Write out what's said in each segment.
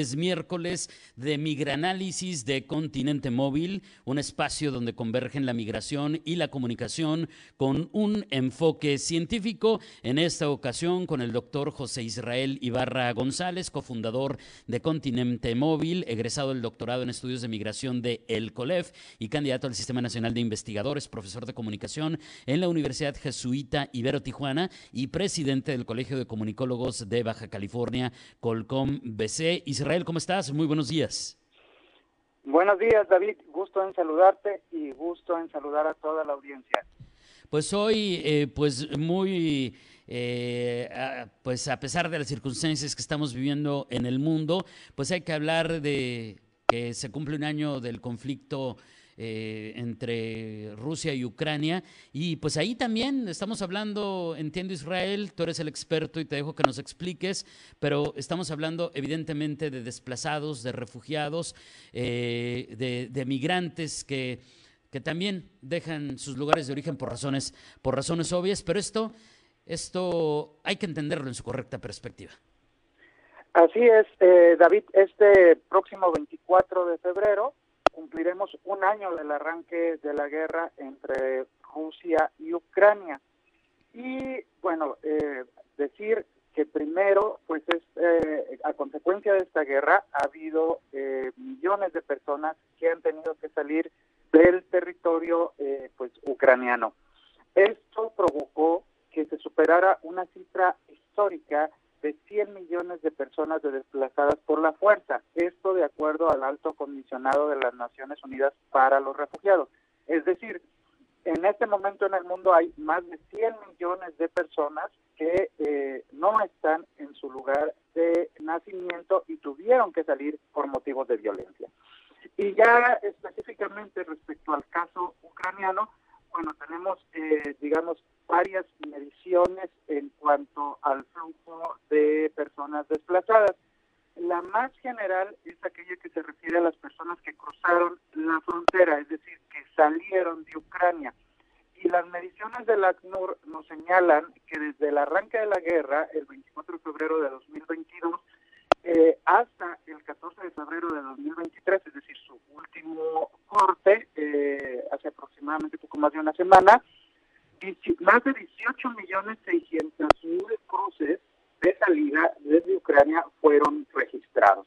Es miércoles de Migranálisis de Continente Móvil, un espacio donde convergen la migración y la comunicación con un enfoque científico. En esta ocasión con el doctor José Israel Ibarra González, cofundador de Continente Móvil, egresado del doctorado en estudios de migración de El COLEF y candidato al Sistema Nacional de Investigadores, profesor de comunicación en la Universidad Jesuita Ibero Tijuana y presidente del Colegio de Comunicólogos de Baja California, Colcom BC. Israel, ¿cómo estás? Muy buenos días. Buenos días, David. Gusto en saludarte y gusto en saludar a toda la audiencia. Pues hoy, eh, pues muy, eh, a, pues a pesar de las circunstancias que estamos viviendo en el mundo, pues hay que hablar de que se cumple un año del conflicto eh, entre Rusia y Ucrania. Y pues ahí también estamos hablando, entiendo Israel, tú eres el experto y te dejo que nos expliques, pero estamos hablando evidentemente de desplazados, de refugiados, eh, de, de, migrantes que, que también dejan sus lugares de origen por razones, por razones obvias, pero esto, esto hay que entenderlo en su correcta perspectiva. Así es, eh, David, este próximo 24 de febrero cumpliremos un año del arranque de la guerra entre Rusia y Ucrania. Y bueno, eh, decir que primero, pues es eh, a consecuencia de esta guerra ha habido eh, millones de personas que han tenido que salir del territorio eh, pues ucraniano. Esto provocó que se superara una cifra histórica de 100 millones de personas desplazadas por la fuerza. Esto de acuerdo al alto comisionado de las Naciones Unidas para los Refugiados. Es decir, en este momento en el mundo hay más de 100 millones de personas que eh, no están en su lugar de nacimiento y tuvieron que salir por motivos de violencia. Y ya específicamente respecto al caso ucraniano, bueno, tenemos, eh, digamos, varias mediciones en cuanto al flujo de personas desplazadas. La más general es aquella que se refiere a las personas que cruzaron la frontera, es decir, que salieron de Ucrania. Y las mediciones del ACNUR nos señalan que desde el arranque de la guerra, el 24 de febrero de 2022, eh, hasta el 14 de febrero de 2023, es decir, su último corte, eh, hace aproximadamente poco más de una semana, más de 18 millones 600 mil cruces de salida desde Ucrania fueron registrados.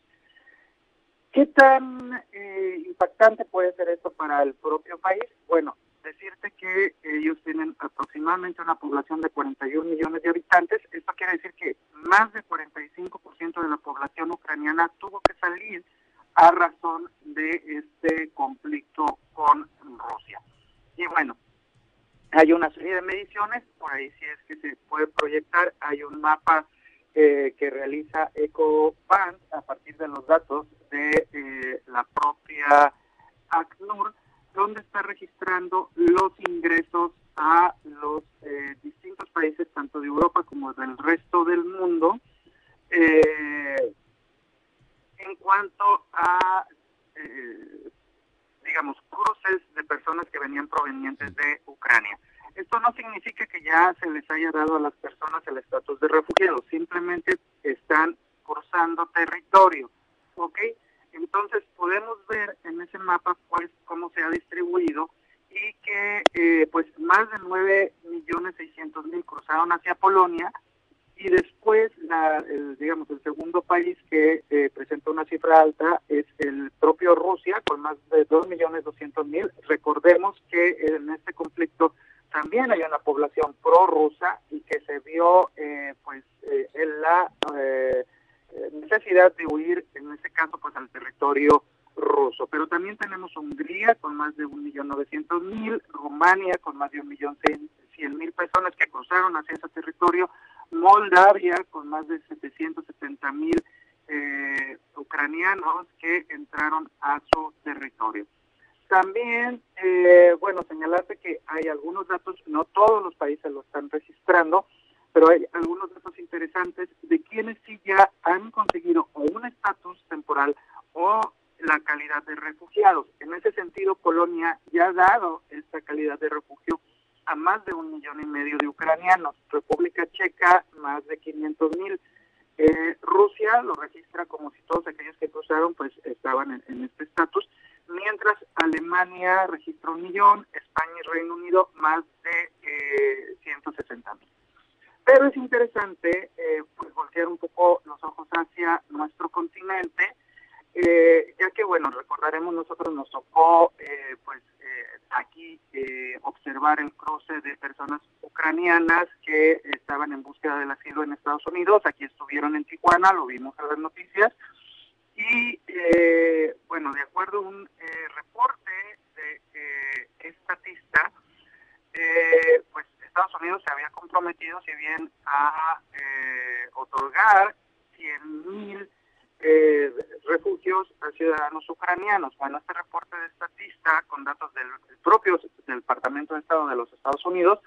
¿Qué tan eh, impactante puede ser esto para el propio país? Bueno, decirte que ellos tienen aproximadamente una población de 41 millones de habitantes. Esto quiere decir que más del 45% de la población ucraniana tuvo que salir a razón de este conflicto con Rusia. Y bueno, hay una serie de mediciones, por ahí si es que se puede proyectar, hay un mapa eh, que realiza EcoBank a partir de los datos de eh, la propia ACNUR, donde está registrando los ingresos a los eh, distintos países, tanto de Europa como del resto del mundo, eh, en cuanto a, eh, digamos, cruces de personas que venían provenientes de Ucrania. Esto no significa que ya se les haya dado a las personas el estatus de refugiados, simplemente están cruzando territorio, ¿ok? Entonces podemos ver en ese mapa pues cómo se ha distribuido y que eh, pues más de 9 millones 600 mil cruzaron hacia Polonia y después la, el, digamos el segundo país que eh, presenta una cifra alta es el propio Rusia con más de 2 millones 200 mil. Recordemos que en este conflicto también hay una población prorrusa y que se vio eh, pues eh, en la eh, necesidad de huir, en este caso pues al territorio ruso. Pero también tenemos Hungría con más de 1.900.000, Rumania con más de 1.100.000 personas que cruzaron hacia ese territorio, Moldavia con más de 770.000 eh, ucranianos que entraron a su territorio. También, eh, bueno, señalarte que hay algunos datos, no todos los países lo están registrando, pero hay algunos datos interesantes de quienes sí ya han conseguido o un estatus temporal o la calidad de refugiados. En ese sentido, Polonia ya ha dado esta calidad de refugio a más de un millón y medio de ucranianos. República Checa, más de 500 mil. Eh, Rusia lo registra como si todos aquellos que cruzaron pues estaban en, este estatus, Alemania registra un millón, España y Reino Unido más de eh, 160 mil. Pero es interesante eh, pues voltear un poco los ojos hacia nuestro continente, eh, ya que bueno, recordaremos nosotros nos tocó eh, pues aquí observar el cruce de personas ucranianas que estaban en búsqueda del asilo en Estados Unidos, aquí estuvieron en Tijuana, lo vimos en las noticias, y bueno, de acuerdo a un reporte de estatista, pues Estados Unidos se había si bien a eh, otorgar 100.000 eh, refugios a ciudadanos ucranianos. Bueno, este reporte de estatista, con datos del, propio Departamento de Estado de los Estados Unidos,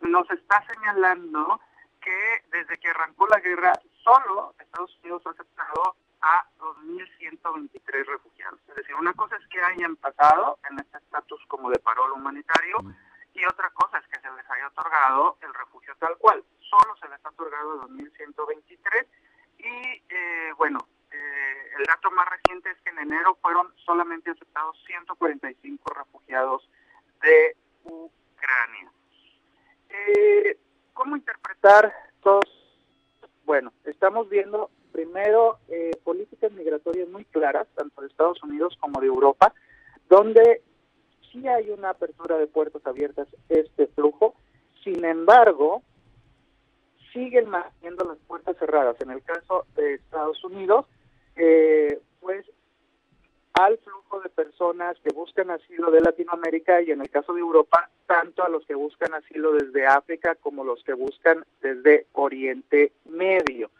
nos está señalando que desde que arrancó la guerra, solo Estados Unidos ha aceptado a 2.123 refugiados. Es decir, una cosa es que hayan pasado en este estatus como de parol humanitario, y otra cosa es que se les haya otorgado el refugio tal cual. Solo se les ha otorgado 2.123 y eh, bueno, eh, el dato más reciente es que en enero fueron solamente aceptados 145 refugiados de Ucrania. Eh, ¿Cómo interpretar todos? Bueno, estamos viendo primero políticas migratorias muy claras, tanto de Estados Unidos como de Europa, donde sí hay una apertura de puertos abiertas este flujo, sin embargo, siguen manteniendo las puertas cerradas. En el caso de Estados Unidos, eh, pues al flujo de personas que buscan asilo de Latinoamérica y en el caso de Europa, tanto a los que buscan asilo desde África como los que buscan desde Oriente Medio.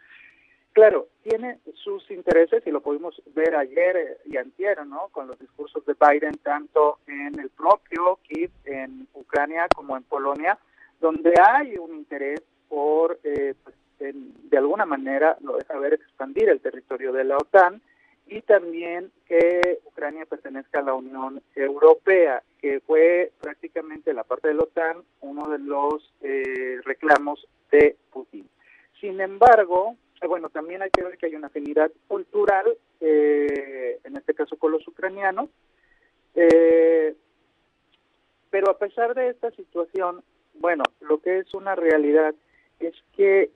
Claro, tiene sus intereses y lo pudimos ver ayer eh, y antier, ¿no? Con los discursos de Biden tanto en el propio Kiev, en Ucrania como en Polonia, donde hay un interés por, eh, pues, de alguna manera, lo deja ver, expandir el territorio de la OTAN y también que Ucrania pertenezca a la Unión Europea, que fue prácticamente la parte de la OTAN uno de los eh, reclamos de Putin. Sin embargo, bueno, también hay que ver que hay una afinidad cultural, eh, en este caso con los ucranianos, eh, pero a pesar de esta situación, bueno, lo que es una realidad es que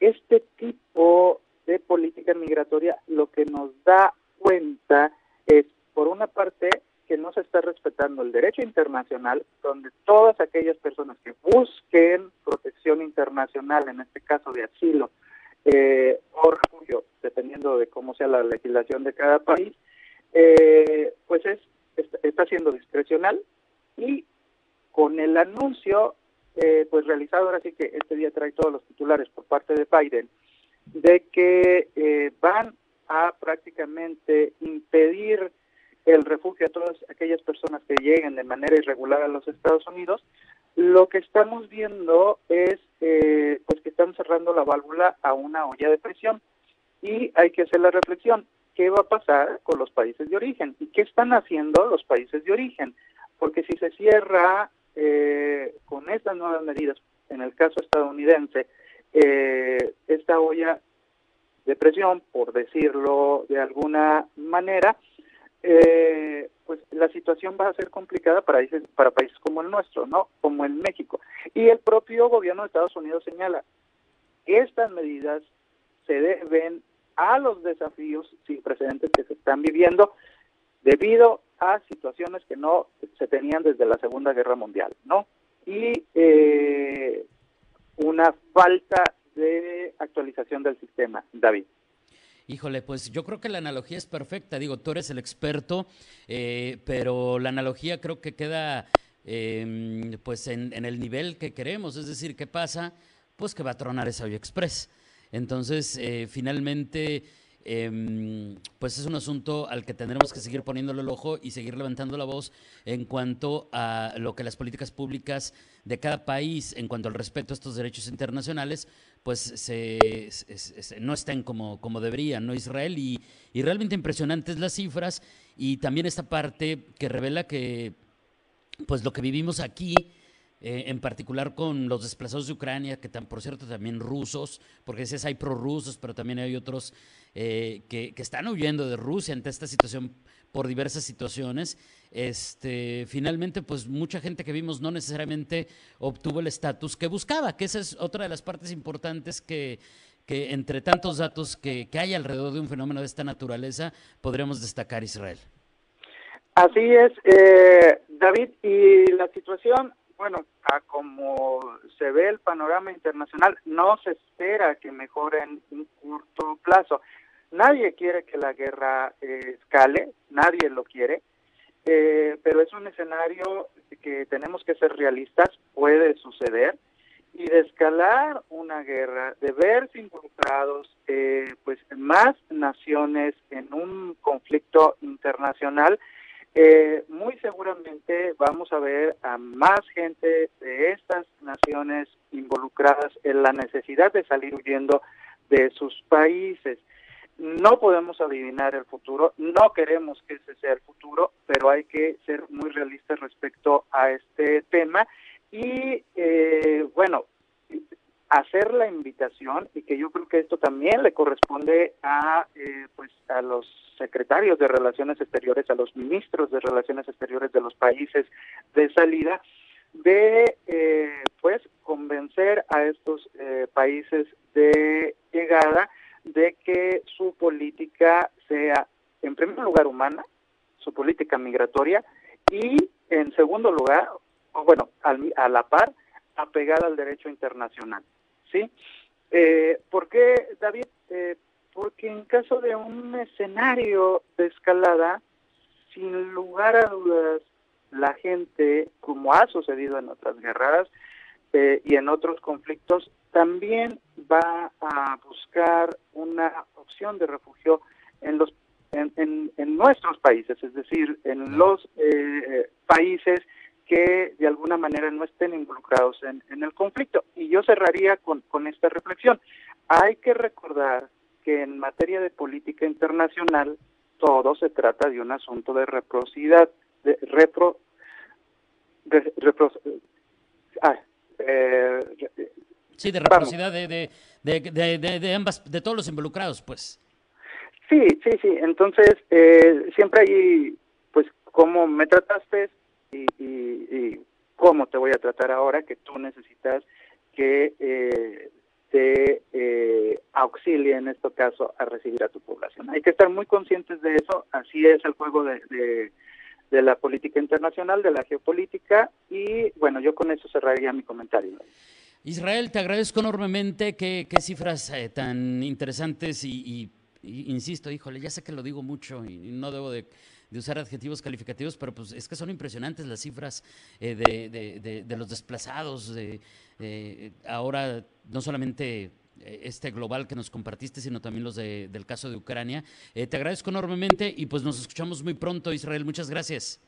este tipo de política migratoria lo que nos da cuenta es, por una parte, que no se está respetando el derecho internacional, donde todas aquellas personas que busquen protección internacional, en este caso de asilo, eh, o refugio, dependiendo de cómo sea la legislación de cada país, eh, pues es está siendo discrecional y con el anuncio eh, pues realizado ahora sí que este día trae todos los titulares por parte de Biden de que eh, van a prácticamente impedir el refugio a todas aquellas personas que lleguen de manera irregular a los Estados Unidos, lo que estamos viendo es eh, pues que están cerrando la válvula a una olla de presión y hay que hacer la reflexión, ¿qué va a pasar con los países de origen? ¿Y qué están haciendo los países de origen? Porque si se cierra eh, con estas nuevas medidas, en el caso estadounidense, eh, esta olla de presión, por decirlo de alguna manera, eh, pues la situación va a ser complicada para países, como el nuestro, ¿no? Como en México. Y el propio gobierno de Estados Unidos señala, estas medidas se deben a los desafíos sin precedentes que se están viviendo debido a situaciones que no se tenían desde la Segunda Guerra Mundial, ¿no? Y eh, una falta de actualización del sistema, David. Híjole, pues yo creo que la analogía es perfecta. Digo, tú eres el experto, eh, pero la analogía creo que queda em, pues en, el nivel que queremos. Es decir, ¿qué pasa? Pues que va a tronar esa Express. Entonces, eh, finalmente, Em, pues es un asunto al que tendremos que seguir poniéndole el ojo y seguir levantando la voz en cuanto a lo que las políticas públicas de cada país, en cuanto al respeto a estos derechos internacionales, pues no estén como, como deberían, ¿no? Israel, y, y realmente impresionantes las cifras y también esta parte que revela que pues lo que vivimos aquí eh, en particular con los desplazados de Ucrania, que por cierto también rusos, porque hay prorrusos, pero también hay otros eh, que, están huyendo de Rusia ante esta situación por diversas situaciones. Este, finalmente, pues mucha gente que vimos no necesariamente obtuvo el estatus que buscaba, que esa es otra de las partes importantes que, que entre tantos datos que, que hay alrededor de un fenómeno de esta naturaleza, podremos destacar Israel. Así es, eh, David, y la situación bueno, a como se ve el panorama internacional, no se espera que mejore en un corto plazo. Nadie quiere que la guerra eh, escale, nadie lo quiere, eh, pero es un escenario que tenemos que ser realistas, puede suceder, y de escalar una guerra, de verse involucrados eh, pues más naciones en un conflicto internacional, eh, muy seguramente vamos a ver a más gente de estas naciones involucradas en la necesidad de salir huyendo de sus países. No podemos adivinar el futuro, no queremos que ese sea el futuro, pero hay que ser muy realistas respecto a este tema. Y eh, bueno, hacer la invitación y que yo creo que esto también le corresponde a eh, pues a los secretarios de relaciones exteriores a los ministros de relaciones exteriores de los países de salida de eh, pues convencer a estos eh, países de llegada de que su política sea en primer lugar humana su política migratoria y en segundo lugar bueno a la par apegada al derecho internacional ¿sí? Eh, ¿Por qué, David? Eh, porque en caso de un escenario de escalada, sin lugar a dudas, la gente, como ha sucedido en otras guerras eh, y en otros conflictos, también va a buscar una opción de refugio en los en, en, nuestros países, es decir, en los eh, países que de alguna manera no estén involucrados en, el conflicto. Y yo cerraría con, esta reflexión. Hay que recordar que en materia de política internacional todo se trata de un asunto de reciprocidad, de repro, de, ah, eh, sí, de reciprocidad de, de, de, ambas, de todos los involucrados, pues. Sí, sí, sí. Entonces, eh, siempre hay, pues, como me trataste, y, cómo te voy a tratar ahora que tú necesitas que eh, te eh, auxilie en este caso a recibir a tu población. Hay que estar muy conscientes de eso, así es el juego de, la política internacional, de la geopolítica y bueno, yo con eso cerraría mi comentario. Israel, te agradezco enormemente qué, cifras eh, tan interesantes y, y, insisto, híjole, ya sé que lo digo mucho y no debo de de usar adjetivos calificativos, pero pues es que son impresionantes las cifras eh, de, de, los desplazados. de ahora, no solamente eh, este global que nos compartiste, sino también los del caso de Ucrania. Eh, te agradezco enormemente y pues nos escuchamos muy pronto, Israel. Muchas gracias.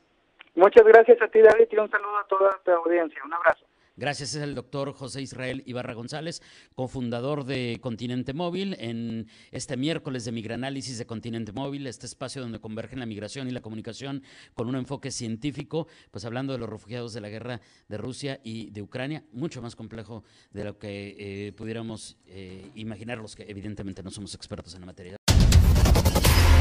Muchas gracias a ti, David, y un saludo a toda tu audiencia. Un abrazo. Gracias, es el doctor José Israel Ibarra González, cofundador de Continente Móvil, en este miércoles de Migranálisis de Continente Móvil, este espacio donde convergen la migración y la comunicación con un enfoque científico, pues hablando de los refugiados de la guerra de Rusia y de Ucrania, mucho más complejo de lo que eh, pudiéramos eh, imaginar los que evidentemente no somos expertos en la materia.